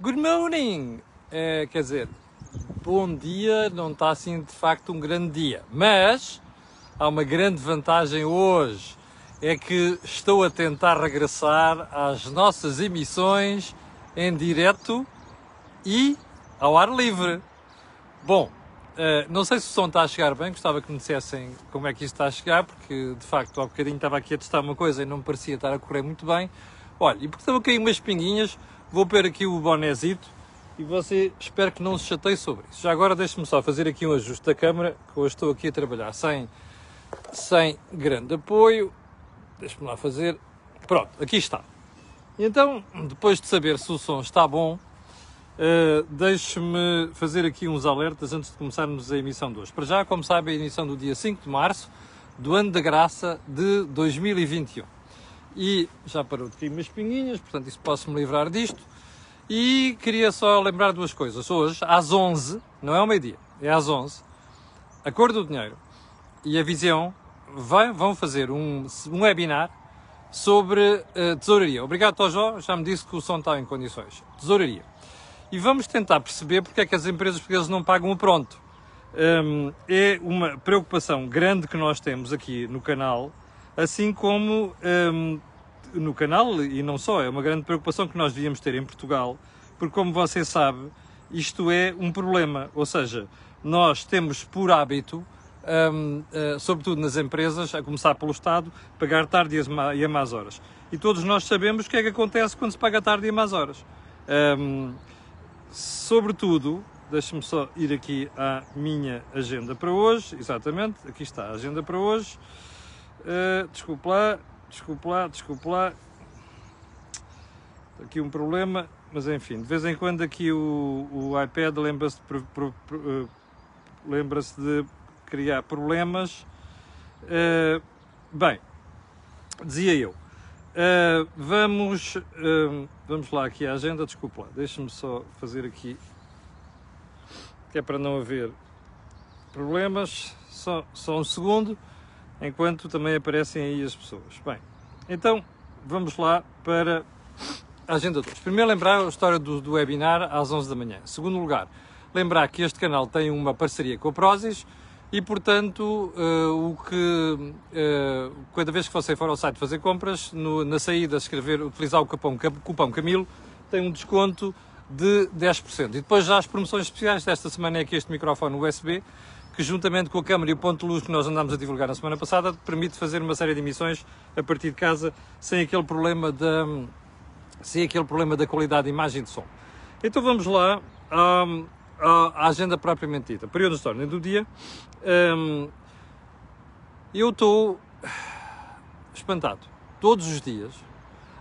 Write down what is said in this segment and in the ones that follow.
Good morning! É, quer dizer, bom dia não está assim de facto um grande dia, mas há uma grande vantagem hoje, é que estou a tentar regressar às nossas emissões em direto e ao ar livre. Bom, Uh, não sei se o som está a chegar bem, gostava que me dissessem como é que isto está a chegar, porque de facto há bocadinho estava aqui a testar uma coisa e não me parecia estar a correr muito bem. Olha, e porque estava a cair umas pinguinhas, vou pôr aqui o bonézito e você espero que não se chateie sobre isso. Já agora deixe-me só fazer aqui um ajuste da câmera, que hoje estou aqui a trabalhar sem, sem grande apoio. Deixe-me lá fazer. Pronto, aqui está. Então, depois de saber se o som está bom, Uh, Deixe-me fazer aqui uns alertas antes de começarmos a emissão de hoje. Para já, como sabe, a emissão do dia 5 de março do ano da graça de 2021. E já parou de cair umas pinguinhas, portanto, isso posso-me livrar disto. E queria só lembrar duas coisas. Hoje, às 11, não é ao meio-dia, é às 11, a Cor do Dinheiro e a Visão vai, vão fazer um, um webinar sobre uh, tesouraria. Obrigado, Tojó, já me disse que o som está em condições. Tesouraria e vamos tentar perceber porque é que as empresas portuguesas não pagam o pronto. Um, é uma preocupação grande que nós temos aqui no canal, assim como um, no canal, e não só, é uma grande preocupação que nós devíamos ter em Portugal, porque, como você sabe, isto é um problema. Ou seja, nós temos por hábito, um, uh, eh, sobretudo nas empresas, a começar pelo Estado, pagar tarde e a más horas. E todos nós sabemos o que é que acontece quando se paga tarde e a más horas. Um, Sobretudo, deixe-me só ir aqui à minha agenda para hoje. Exatamente, aqui está a agenda para hoje. Uh, lá, desculpe lá, desculpe lá. Aqui um problema, mas enfim, de vez em quando aqui o, o iPad lembra-se de, uh, lembra de criar problemas. Uh, bem, dizia eu, Uh, vamos, uh, vamos lá aqui à agenda, desculpa lá, deixa-me só fazer aqui, que é para não haver problemas, só, só um segundo, enquanto também aparecem aí as pessoas. Bem, então vamos lá para a agenda 2. Primeiro lembrar a história do, do webinar às 11 da manhã. Segundo lugar, lembrar que este canal tem uma parceria com a Prozis, e, portanto, uh, o que, uh, cada vez que você for ao site fazer compras, no, na saída, escrever, utilizar o cupom, cupom Camilo, tem um desconto de 10%. E depois já as promoções especiais desta semana é que este microfone USB, que juntamente com a câmera e o ponto de luz que nós andámos a divulgar na semana passada, permite fazer uma série de emissões a partir de casa sem aquele problema da, sem aquele problema da qualidade de imagem de som. Então vamos lá. Um, à agenda propriamente dita, período de história do dia, hum, eu estou espantado. Todos os dias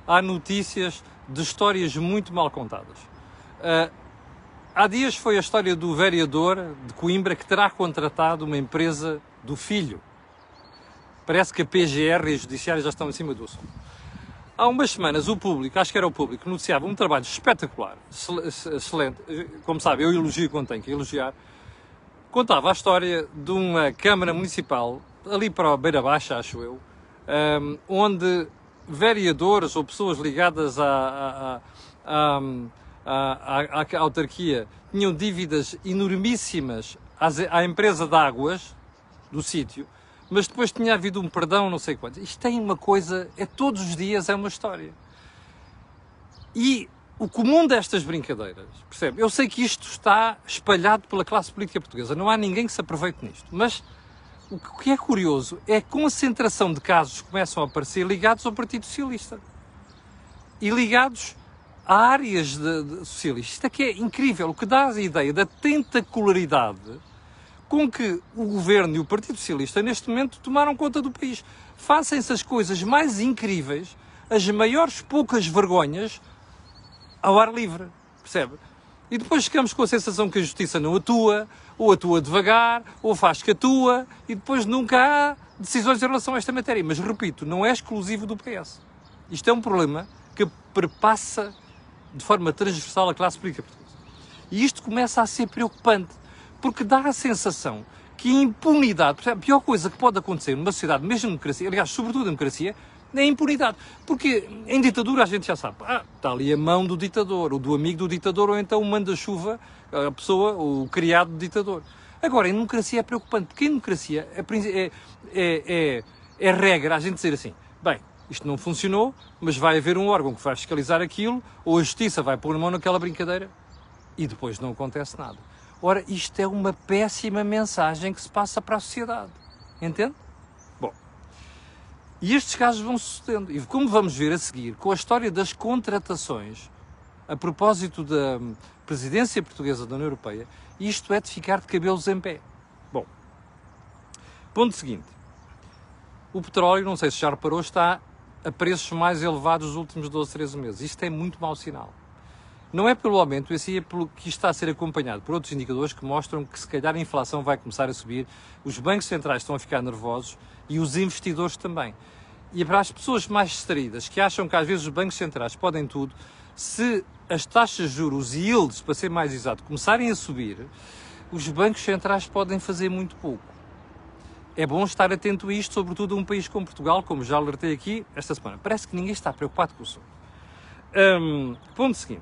há notícias de histórias muito mal contadas. Uh, há dias foi a história do vereador de Coimbra que terá contratado uma empresa do filho. Parece que a PGR e a Judiciária já estão em cima do assunto. Há umas semanas o público, acho que era o público, noticiava um trabalho espetacular, excelente, como sabe, eu elogio quando tenho que elogiar, contava a história de uma Câmara Municipal, ali para a Beira Baixa, acho eu, onde vereadores ou pessoas ligadas à, à, à, à, autarquia tinham dívidas enormíssimas à empresa de águas do sítio, mas depois tinha havido um perdão, não sei quanto. Isto tem uma coisa, é todos os dias é uma história. E o comum destas brincadeiras, percebe? Eu sei que isto está espalhado pela classe política portuguesa, não há ninguém que se aproveite nisto, mas o que é curioso é a concentração de casos que começam a aparecer ligados ao Partido Socialista e ligados áreas de, de socialistas. Isto é que é incrível, o que dá a ideia da tentacularidade com que o governo e o Partido Socialista neste momento tomaram conta do país. Façam-se as coisas mais incríveis, as maiores poucas vergonhas ao ar livre, percebe? E depois ficamos com a sensação que a justiça não atua, ou atua devagar, ou faz que atua, e depois nunca há decisões em relação a esta matéria. Mas repito, não é exclusivo do PS. Isto é um problema que perpassa de forma transversal a classe política portuguesa. E isto começa a ser preocupante porque dá a sensação que a impunidade, a pior coisa que pode acontecer numa sociedade, mesmo democracia, aliás, sobretudo democracia, na impunidade. Porque em ditadura a gente já sabe, ah, está ali a mão do ditador, ou do amigo do ditador, ou então o manda-chuva, a pessoa, o criado do ditador. Agora, em democracia é preocupante, porque em democracia é, é, é, é, é regra a gente dizer assim, bem, isto não funcionou, mas vai haver um órgão que vai fiscalizar aquilo, ou a justiça vai pôr a mão naquela brincadeira, e depois não acontece nada. Ora, isto é uma péssima mensagem que se passa para a sociedade. Entende? Bom, e estes casos vão sucedendo. E como vamos ver a seguir, com a história das contratações, a propósito da presidência portuguesa da União Europeia, isto é de ficar de cabelos em pé. Bom, ponto seguinte. O petróleo, não sei se já reparou, está a preços mais elevados nos últimos 12, 13 meses. Isto é muito mau sinal. Não é pelo aumento, esse é pelo que está a ser acompanhado por outros indicadores que mostram que se calhar a inflação vai começar a subir, os bancos centrais estão a ficar nervosos e os investidores também. E para as pessoas mais distraídas, que acham que às vezes os bancos centrais podem tudo, se as taxas de juros, os yields, para ser mais exato, começarem a subir, os bancos centrais podem fazer muito pouco. É bom estar atento a isto, sobretudo a um país como Portugal, como já alertei aqui esta semana. Parece que ninguém está preocupado com o assunto. Um, ponto seguinte.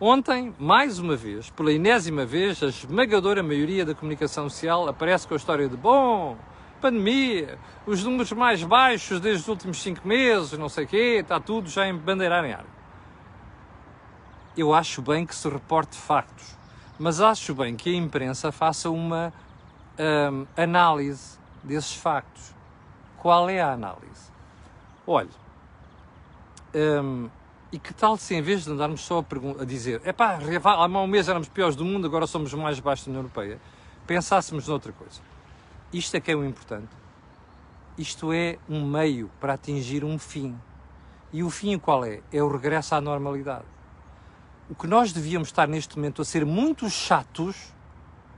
Ontem, mais uma vez, pela enésima vez, a esmagadora maioria da comunicação social aparece com a história de bom, pandemia, os números mais baixos desde os últimos cinco meses, não sei o quê, está tudo já em bandeirar em ar. Eu acho bem que se reporte factos, mas acho bem que a imprensa faça uma hum, análise desses factos. Qual é a análise? Olha, hum, e que tal se, em vez de andarmos só a, a dizer é pá, há um mês éramos piores do mundo, agora somos mais baixos da União Europeia, pensássemos noutra coisa. Isto é que é o importante. Isto é um meio para atingir um fim. E o fim qual é? É o regresso à normalidade. O que nós devíamos estar neste momento a ser muito chatos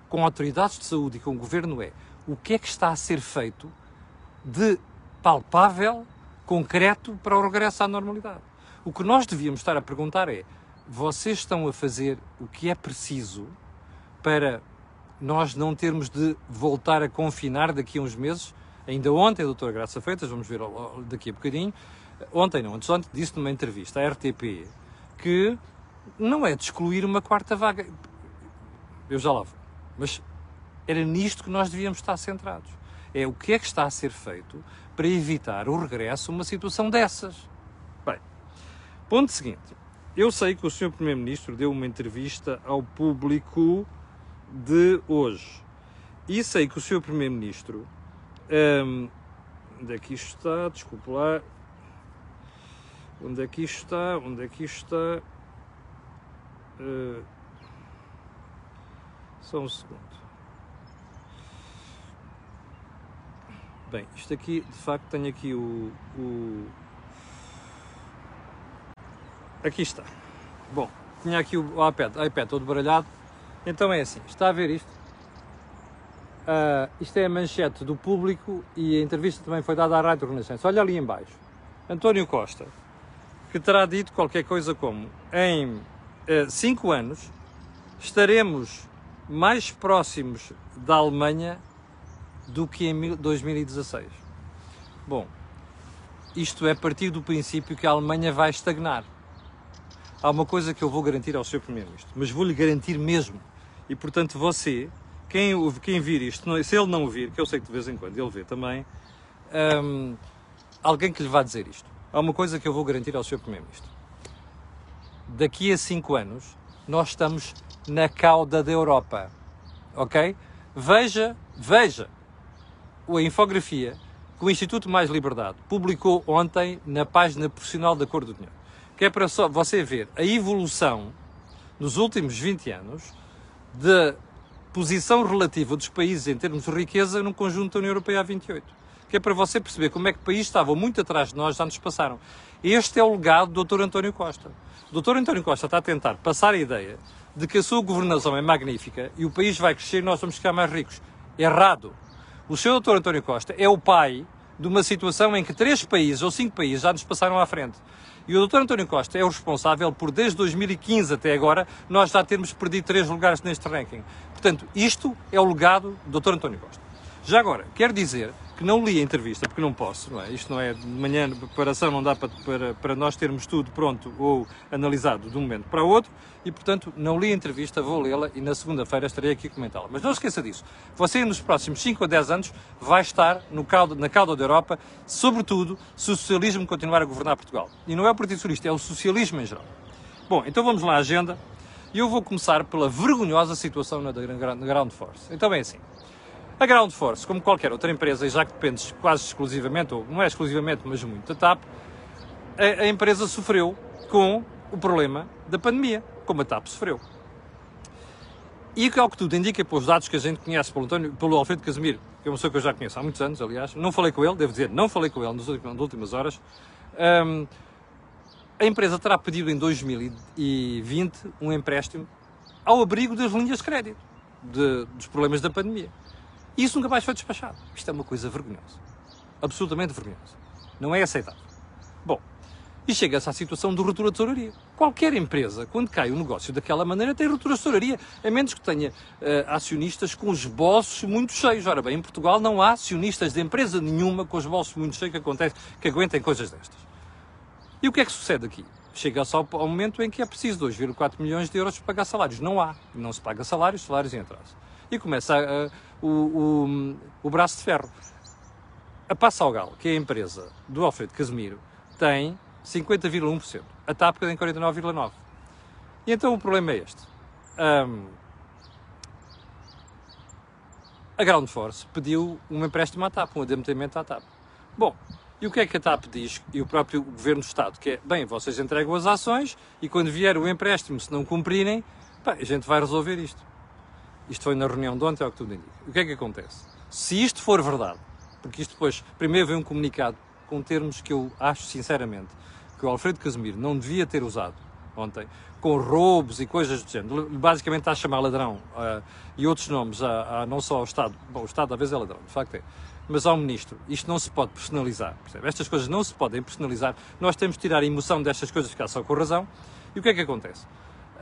com autoridades de saúde e com o governo é o que é que está a ser feito de palpável, concreto, para o regresso à normalidade. O que nós devíamos estar a perguntar é: vocês estão a fazer o que é preciso para nós não termos de voltar a confinar daqui a uns meses? Ainda ontem, a doutora Graça Feitas, vamos ver daqui a bocadinho, ontem não, antes ontem, disse numa entrevista à RTP que não é de excluir uma quarta vaga. Eu já lá vou. Mas era nisto que nós devíamos estar centrados. É o que é que está a ser feito para evitar o regresso a uma situação dessas. Ponto seguinte. Eu sei que o Sr. Primeiro-Ministro deu uma entrevista ao público de hoje. E sei que o Sr. Primeiro-Ministro. Um, onde é que isto está? Desculpe lá. Onde é que isto está? Onde é que isto está? Uh, só um segundo. Bem, isto aqui, de facto, tenho aqui o, o aqui está. Bom, tinha aqui o iPad, iPad todo baralhado. Então é assim, está a ver isto? Uh, isto é a manchete do público e a entrevista também foi dada à Rádio Renascença. Olha ali embaixo. António Costa, que terá dito qualquer coisa como em 5 uh, ah, anos estaremos mais próximos da Alemanha do que em 2016. Bom, isto é partir do princípio que a Alemanha vai estagnar há uma coisa que eu vou garantir ao Sr. Primeiro-Ministro, mas vou-lhe garantir mesmo. E, portanto, você, quem, quem vir isto, se ele não vir, que eu sei que de vez em quando ele vê também, hum, alguém que lhe vá dizer isto. Há uma coisa que eu vou garantir ao Sr. Primeiro-Ministro. Daqui a cinco anos, nós estamos na cauda da Europa. Ok? Veja, veja a infografia que o Instituto Mais Liberdade publicou ontem na página profissional da Cor do Dinheiro que é para só você ver a evolução nos últimos 20 anos da posição relativa dos países em termos de riqueza no conjunto da União Europeia a 28. Que é para você perceber como é que países estavam muito atrás de nós, já nos passaram. Este é o legado do Dr. António Costa. O Dr. António Costa está a tentar passar a ideia de que a sua governação é magnífica e o país vai crescer e nós vamos ficar mais ricos. Errado. O Sr. Dr. António Costa é o pai de uma situação em que três países ou cinco países já nos passaram à frente. E o Dr. António Costa é o responsável por, desde 2015 até agora, nós já termos perdido três lugares neste ranking. Portanto, isto é o legado do Dr. António Costa. Já agora, quero dizer que não li a entrevista, porque não posso, não é? Isto não é de manhã de preparação, não dá para, para, para nós termos tudo pronto ou analisado de um momento para o outro, e portanto não li a entrevista, vou lê-la e na segunda-feira estarei aqui a comentá-la. Mas não esqueça disso, você nos próximos 5 ou 10 anos vai estar no caldo, na cauda da Europa, sobretudo se o socialismo continuar a governar Portugal. E não é o Partido Socialista, é o socialismo em geral. Bom, então vamos lá à agenda. E eu vou começar pela vergonhosa situação na, Ground Force. Então, bem assim, a Ground Force, como qualquer outra empresa, e já que depende quase exclusivamente, ou não é exclusivamente, mas muito da TAP, a, a empresa sofreu com o problema da pandemia, como a TAP sofreu. E ao que tudo indica, pelos dados que a gente conhece pelo, António, pelo Alfredo Casemiro, que é uma pessoa que eu já conheço há muitos anos, aliás, não falei com ele, devo dizer, não falei com ele nas últimas, horas, um, a empresa terá pedido em 2020 um empréstimo ao abrigo das linhas de crédito, de, dos problemas da pandemia. E isso nunca mais foi despachado. Isto é uma coisa vergonhosa. Absolutamente vergonhosa. Não é aceitável. Bom, e chega-se à situação de ruptura de tesouraria. Qualquer empresa, quando cai um negócio daquela maneira, tem ruptura de tesouraria, a menos que tenha uh, acionistas com os bolsos muito cheios. Ora bem, em Portugal não há acionistas de empresa nenhuma com os bolsos muito cheios que, acontece, que aguentem coisas destas. E o que é que sucede aqui? Chega-se ao, ao, momento em que é preciso 2,4 milhões de euros para pagar salários. Não há. Não se paga salários, salários em atraso. E começa a, a o, o, o braço de ferro. A Passalgal, que é a empresa do Alfredo Casemiro, tem 50,1%. A TAP tem 49,9%. E então o problema é este. Um, a Ground Force pediu um empréstimo à TAP, um adiantamento à TAP. Bom, e o que é que a TAP diz? E o próprio Governo do Estado, que é, bem, vocês entregam as ações e quando vier o empréstimo, se não cumprirem, bem, a gente vai resolver isto. Isto foi na reunião de ontem, é o que tudo indica. O que é que acontece? Se isto for verdade, porque isto depois, primeiro vem um comunicado com termos que eu acho sinceramente que o Alfredo Casemiro não devia ter usado ontem, com roubos e coisas do género. Basicamente está a chamar ladrão uh, e outros nomes, a, a, não só ao Estado. Bom, o Estado às vezes é ladrão, de facto é. Mas ao Ministro, isto não se pode personalizar. Percebe? Estas coisas não se podem personalizar. Nós temos de tirar a emoção destas coisas, ficar só com razão. E o que é que acontece?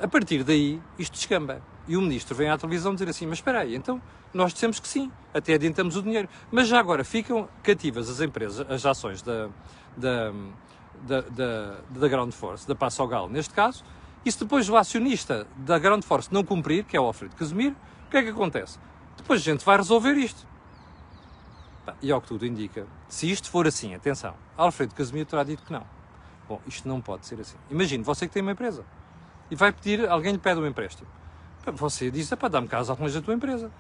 A partir daí, isto descamba. E o ministro vem à televisão dizer assim: Mas espera aí, então nós dissemos que sim, até adiantamos o dinheiro. Mas já agora ficam cativas as empresas, as ações da, da, da, da, da Ground Force, da Passo ao Galo, neste caso, e se depois o acionista da Ground Force não cumprir, que é o Alfredo Casemiro, o que é que acontece? Depois a gente vai resolver isto. E ao que tudo indica, se isto for assim, atenção, Alfredo Casemiro terá dito que não. Bom, isto não pode ser assim. Imagine, você que tem uma empresa e vai pedir, alguém lhe pede um empréstimo. Você diz, para dar-me casa ao da tua empresa.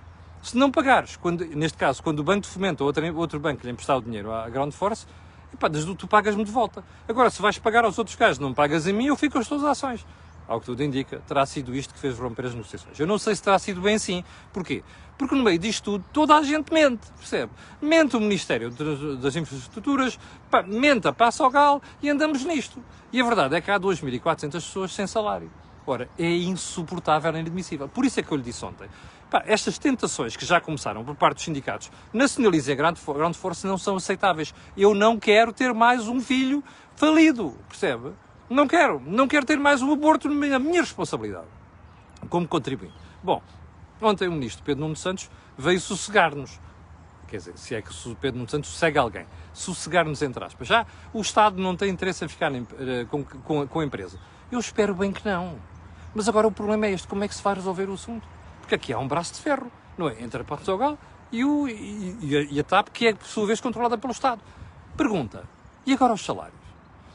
Se não pagares, quando, neste caso, quando o Banco de Fomento ou outro, outro banco lhe emprestar o dinheiro à Ground Force, epá, tu pagas-me de volta. Agora, se vais pagar aos outros gajos, não pagas a mim, eu fico com as tuas ações. Ao que tudo indica, terá sido isto que fez romper as negociações. Eu não sei se terá sido bem assim. Porquê? Porque no meio disto tudo, toda a gente mente, percebe? Mente o Ministério das Infraestruturas, pá, mente a Passa ao Gal e andamos nisto. E a verdade é que há 2.400 pessoas sem salário. Ora, é insuportável, é inadmissível. Por isso é que eu lhe disse ontem. Pá, estas tentações que já começaram por parte dos sindicatos, nacionalizem a grande, grande força, não são aceitáveis. Eu não quero ter mais um filho falido, percebe? Não quero. Não quero ter mais um aborto na minha responsabilidade, como contribuinte. Bom, ontem o ministro Pedro Nuno Santos veio sossegar-nos. Quer dizer, se é que o Pedro Nuno Santos sossega alguém. Sossegar-nos, entre aspas. Já o Estado não tem interesse em ficar eh, com, com, com a empresa. Eu espero bem que não. Mas agora o problema é este: como é que se vai resolver o assunto? Porque aqui há um braço de ferro, não é? Entre a Portugal e, o, e, a, e a TAP, que é, por sua vez, controlada pelo Estado. Pergunta: e agora os salários?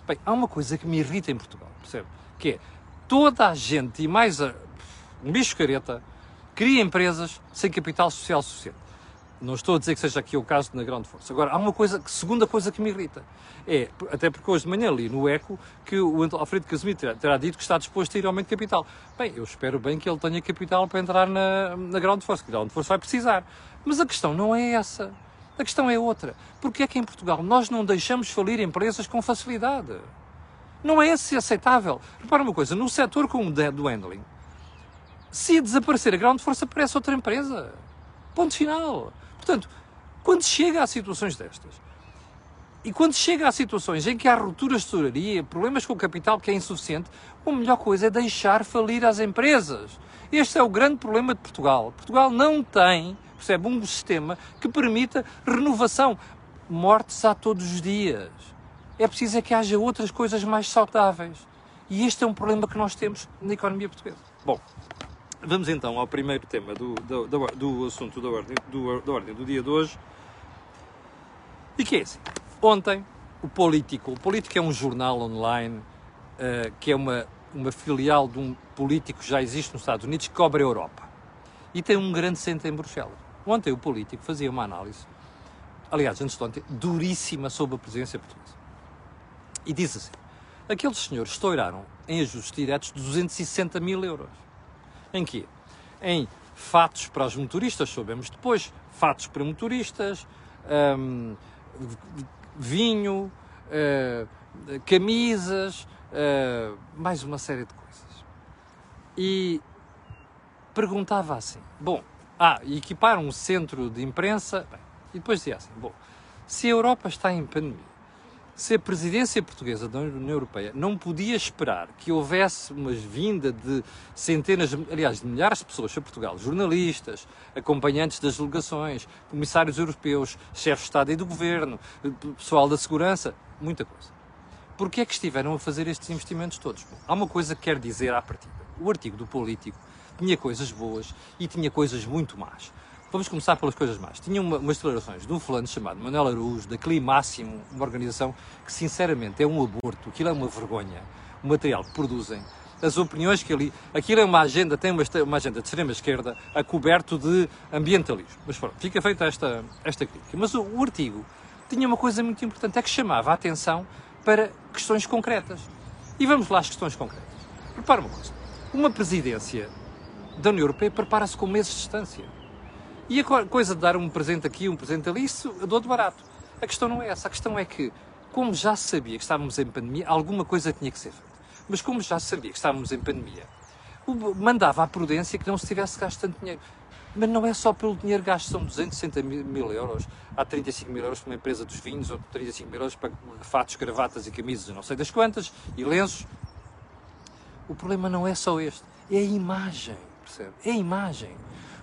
Bem, há uma coisa que me irrita em Portugal, percebe? Que é toda a gente e mais a, um bicho careta cria empresas sem capital social suficiente. Não estou a dizer que seja aqui o caso na grande força. Agora, há uma coisa, segunda coisa que me irrita. É, até porque hoje de manhã li no ECO que o Alfredo Casemiro terá, terá, dito que está disposto a ir ao aumento de capital. Bem, eu espero bem que ele tenha capital para entrar na, na Ground Force, que a Ground Force vai precisar. Mas a questão não é essa. A questão é outra. Porque é que em Portugal nós não deixamos falir empresas com facilidade? Não é esse aceitável. Repara uma coisa, num setor como o do handling, se desaparecer a Ground Force, aparece outra empresa. Ponto final. Portanto, quando chega a situações destas, e quando chega a situações em que há rupturas de tesouraria, problemas com o capital que é insuficiente, a melhor coisa é deixar falir as empresas. Este é o grande problema de Portugal. Portugal não tem, percebe, um sistema que permita renovação. Mortes há todos os dias. É preciso é que haja outras coisas mais saudáveis. E este é um problema que nós temos na economia portuguesa. Bom, vamos então ao primeiro tema do, do, do, do assunto da ordem do, da ordem do dia de hoje. E que é assim. Ontem, o Político, o Político é um jornal online uh, que é uma, uma filial de um político que já existe nos Estados Unidos que cobre a Europa. E tem um grande centro em Bruxelas. Ontem o Político fazia uma análise, aliás, antes de ontem, duríssima sobre a presidência portuguesa. E diz assim, aqueles senhores estouraram em ajustes diretos de 260 mil euros. Em quê? Em fatos para os motoristas, sabemos depois, fatos para motoristas, hum, vinho, uh, camisas, uh, mais uma série de coisas. E perguntava assim: bom, ah, e equiparam um centro de imprensa. Bem, e depois dizia assim: bom, se a Europa está em pandemia, se a presidência portuguesa da União Europeia não podia esperar que houvesse uma vinda de centenas, aliás, de milhares de pessoas a Portugal, jornalistas, acompanhantes das delegações, comissários europeus, chefes de Estado e do Governo, pessoal da segurança, muita coisa. Porquê é que estiveram a fazer estes investimentos todos? Bom, há uma coisa que quero dizer à partida. O artigo do Político tinha coisas boas e tinha coisas muito más. Vamos começar pelas coisas más. Tinha uma, umas declarações de um fulano chamado Manuel Araújo, da Climáximo, uma organização que, sinceramente, é um aborto. Aquilo é uma vergonha. O material que produzem, as opiniões que ali... Aquilo é uma agenda, tem uma, uma agenda de extrema-esquerda a coberto de ambientalismo. Mas pronto, fica feita esta, esta crítica. Mas o, o artigo tinha uma coisa muito importante, é que chamava a atenção para questões concretas. E vamos lá às questões concretas. Repara uma coisa. Uma presidência da União Europeia prepara-se com meses de distância. E a coisa de dar um presente aqui, um presente ali, isso eu dou de barato. A questão não é essa. A questão é que, como já sabia que estávamos em pandemia, alguma coisa tinha que ser feita. Mas como já sabia que estávamos em pandemia, mandava à prudência que não se tivesse gasto tanto dinheiro. Mas não é só pelo dinheiro gasto, são 260 mil euros. Há 35 mil euros para uma empresa dos vinhos, ou 35 mil euros para fatos, gravatas e camisas, não sei das quantas, e lenços. O problema não é só este, é a imagem, percebe? É a imagem.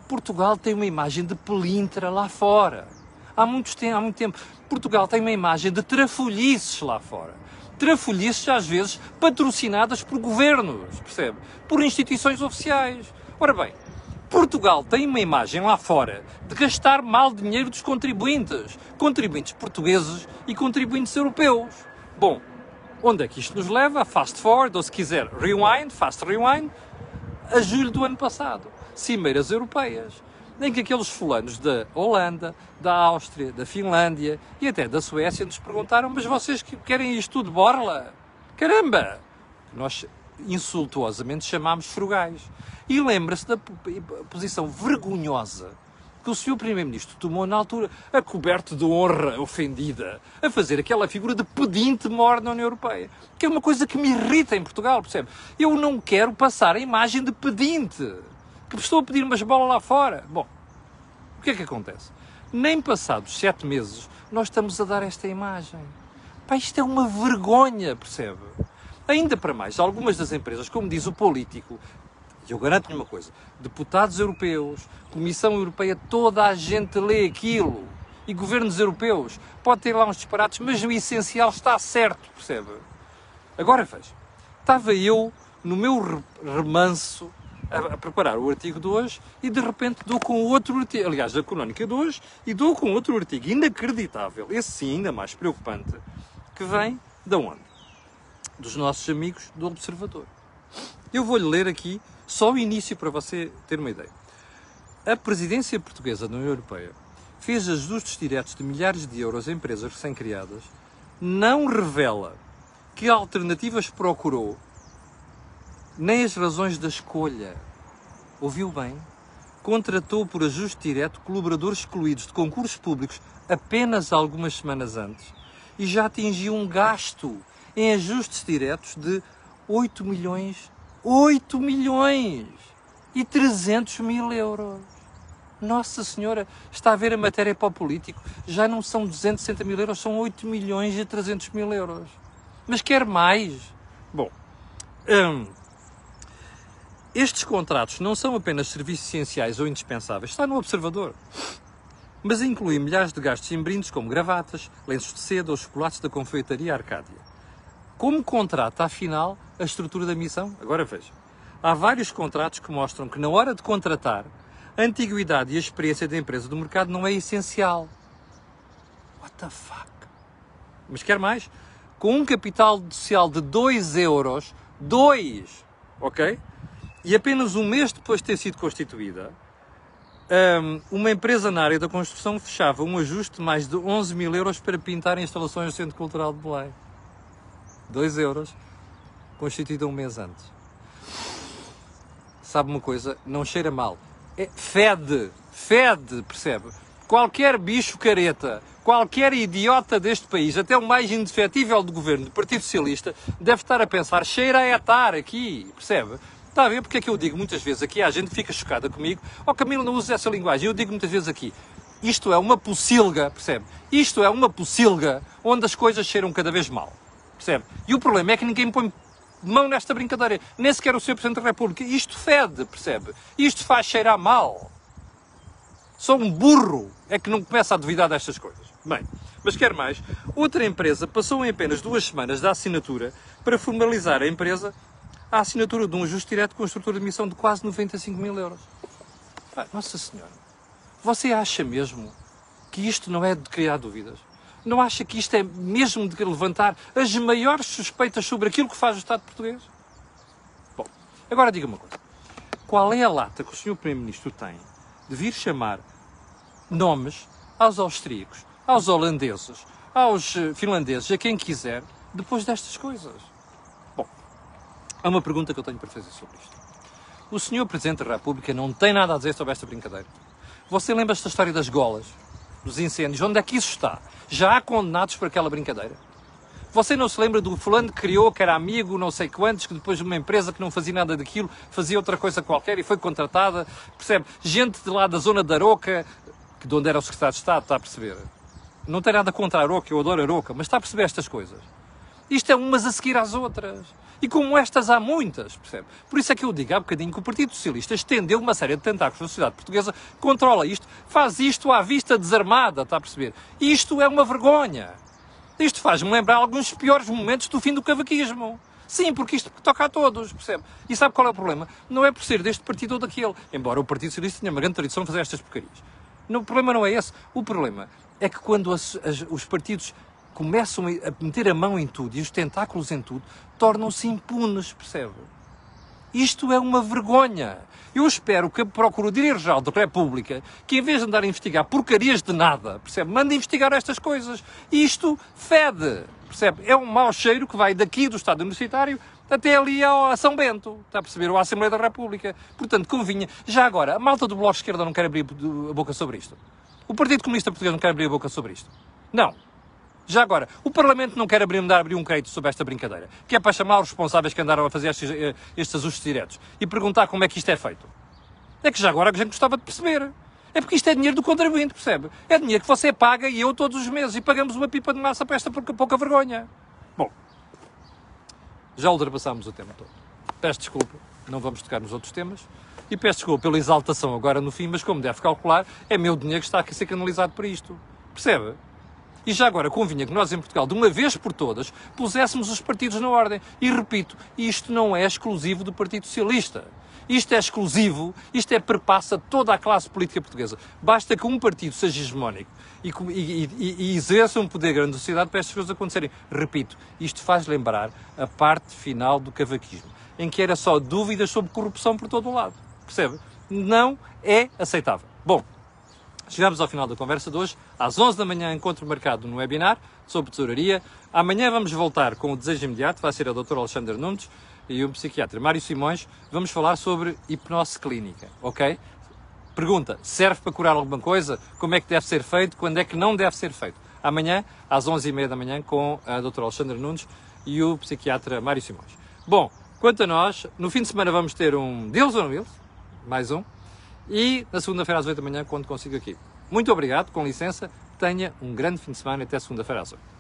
Portugal tem uma imagem de pelintra lá fora. Há, muitos, há muito tempo. Portugal tem uma imagem de trafolhices lá fora. Trafolhices, às vezes, patrocinadas por governos, percebe? Por instituições oficiais. Ora bem, Portugal tem uma imagem lá fora de gastar mal dinheiro dos contribuintes. Contribuintes portugueses e contribuintes europeus. Bom, onde é que isto nos leva? Fast forward, ou se quiser, rewind, fast rewind, a julho do ano passado cimeiras europeias, em que aqueles fulanos da Holanda, da Áustria, da Finlândia e até da Suécia nos perguntaram: Mas vocês querem isto tudo borla? Caramba! Nós insultuosamente chamámos frugais. E lembra-se da posição vergonhosa que o senhor Primeiro-Ministro tomou na altura, a coberto de honra ofendida, a fazer aquela figura de pedinte mor na União Europeia. Que é uma coisa que me irrita em Portugal, percebe? Eu não quero passar a imagem de pedinte que estou a pedir umas bolas lá fora. Bom, o que é que acontece? Nem passados sete meses nós estamos a dar esta imagem. Pá, isto é uma vergonha, percebe? Ainda para mais, algumas das empresas, como diz o político, e eu garanto-lhe uma coisa: deputados europeus, Comissão Europeia, toda a gente lê aquilo. E governos europeus, pode ter lá uns disparates, mas o essencial está certo, percebe? Agora veja, estava eu no meu remanso a, preparar o artigo de hoje e de repente dou com outro artigo, aliás, da Crónica de hoje, e dou com outro artigo inacreditável, esse sim ainda mais preocupante, que vem da onde? Dos nossos amigos do Observador. Eu vou-lhe ler aqui só o início para você ter uma ideia. A presidência portuguesa da União Europeia fez ajustes diretos de milhares de euros a empresas recém-criadas, não revela que alternativas procurou nem as razões da escolha. Ouviu bem? Contratou por ajuste direto colaboradores excluídos de concursos públicos apenas algumas semanas antes e já atingiu um gasto em ajustes diretos de 8 milhões, 8 milhões e 300 mil euros. Nossa Senhora, está a ver a matéria para o político. Já não são 260 mil euros, são 8 milhões e 300 mil euros. Mas quer mais? Bom, hum, estes contratos não são apenas serviços essenciais ou indispensáveis, está no observador. Mas incluem milhares de gastos em brindes como gravatas, lenços de seda ou chocolates da confeitaria Arcádia. Como contrata, afinal, a estrutura da missão? Agora veja. Há vários contratos que mostram que, na hora de contratar, a antiguidade e a experiência da empresa do mercado não é essencial. What the fuck? Mas quer mais? Com um capital social de 2 euros, 2, ok? E apenas um mês depois de ter sido constituída, hum, uma empresa na área da construção fechava um ajuste de mais de 11 mil euros para pintar instalações do Centro Cultural de Belém. 2 euros, constituída um mês antes. Sabe uma coisa? Não cheira mal. É, fede, fede, percebe? Qualquer bicho careta, qualquer idiota deste país, até o mais indefetível do governo do Partido Socialista, deve estar a pensar, cheira a etar aqui, percebe? Está a ver porque é que eu digo muitas vezes aqui, há gente fica chocada comigo, ó oh, Camilo, não uses essa linguagem, eu digo muitas vezes aqui, isto é uma pocilga, percebe? Isto é uma pocilga onde as coisas cheiram cada vez mal, percebe? E o problema é que ninguém põe mão nesta brincadeira, nem sequer o Sr. Presidente da República. Isto fede, percebe? Isto faz cheirar mal. Só um burro é que não começa a duvidar destas coisas. Bem, mas quer mais, outra empresa passou em apenas duas semanas da assinatura para formalizar a empresa a assinatura de um ajuste direto com a estrutura de emissão de quase 95 mil euros. Ah, Nossa Senhora, você acha mesmo que isto não é de criar dúvidas? Não acha que isto é mesmo de levantar as maiores suspeitas sobre aquilo que faz o Estado português? Bom, agora diga uma coisa. Qual é a lata que o Sr. Primeiro-Ministro tem de vir chamar nomes aos austríacos, aos holandeses, aos eh, finlandeses, a quem quiser, depois destas coisas? Há uma pergunta que eu tenho para fazer sobre isto. O senhor Presidente da República não tem nada a dizer sobre esta brincadeira. Você lembra-se da história das golas, dos incêndios? Onde é que isso está? Já há condenados por aquela brincadeira? Você não se lembra do fulano que criou, que era amigo, não sei quantos, que depois de uma empresa que não fazia nada daquilo, fazia outra coisa qualquer e foi contratada? Percebe? Gente de lá da zona da Aroca, que de onde era o secretário de Estado, está a perceber? Não tem nada contra a Aroca, eu adoro a Aroca, mas está a perceber estas coisas? Isto é umas a seguir às outras. E como estas há muitas, percebe? Por isso é que eu digo há bocadinho que o Partido Socialista estendeu uma série de tentáculos na sociedade portuguesa, controla isto, faz isto à vista desarmada, está a perceber? Isto é uma vergonha. Isto faz-me lembrar alguns piores momentos do fim do cavaquismo. Sim, porque isto toca a todos, percebe? E sabe qual é o problema? Não é por ser deste partido ou daquele, embora o Partido Socialista tenha uma grande tradição de fazer estas porcarias. Não, o problema não é esse. O problema é que quando as, as, os partidos começam a meter a mão em tudo e os tentáculos em tudo, tornam-se impunes, percebe? Isto é uma vergonha. Eu espero que a Procuradoria-Geral da República, que em vez de andar a investigar porcarias de nada, percebe, mande investigar estas coisas. Isto fede, percebe? É um mau cheiro que vai daqui do Estado Universitário até ali a São Bento, está a perceber? Ou à Assembleia da República. Portanto, convinha. Já agora, a malta do Bloco de Esquerda não quer abrir a boca sobre isto. O Partido Comunista Português não quer abrir a boca sobre isto. Não. Já agora, o Parlamento não quer abrir, mandar abrir um crédito sobre esta brincadeira, que é para chamar os responsáveis que andaram a fazer estes, eh, estes ajustes diretos e perguntar como é que isto é feito. É que já agora a gente gostava de perceber. É porque isto é dinheiro do contribuinte, percebe? É dinheiro que você paga e eu todos os meses e pagamos uma pipa de massa para esta pouca vergonha. Bom, já ultrapassámos o tempo todo. Peço desculpa, não vamos tocar nos outros temas. E peço desculpa pela exaltação agora no fim, mas como deve calcular, é meu dinheiro que está a ser canalizado para isto. Percebe? E já agora convinha que nós em Portugal, de uma vez por todas, puséssemos os partidos na ordem. E repito, isto não é exclusivo do Partido Socialista. Isto é exclusivo, isto é perpassa toda a classe política portuguesa. Basta que um partido seja hegemónico e, e, e, e exerça um poder grande na sociedade para estas coisas acontecerem. Repito, isto faz lembrar a parte final do cavaquismo, em que era só dúvidas sobre corrupção por todo o lado. Percebe? Não é aceitável. Bom, Chegamos ao final da conversa de hoje. Às 11 da manhã, encontro marcado no webinar sobre tesouraria. Amanhã vamos voltar com o desejo imediato, vai ser a doutora Alexandre Nunes e o psiquiatra Mário Simões. Vamos falar sobre hipnose clínica, ok? Pergunta, serve para curar alguma coisa? Como é que deve ser feito? Quando é que não deve ser feito? Amanhã, às 11h30 da manhã, com a doutora Alexandre Nunes e o psiquiatra Mário Simões. Bom, quanto a nós, no fim de semana vamos ter um Deus ou não Deus? Mais um e na segunda-feira às 8 da manhã, quando consigo aqui. Muito obrigado, com licença, tenha um grande fim de semana e até segunda-feira às 8.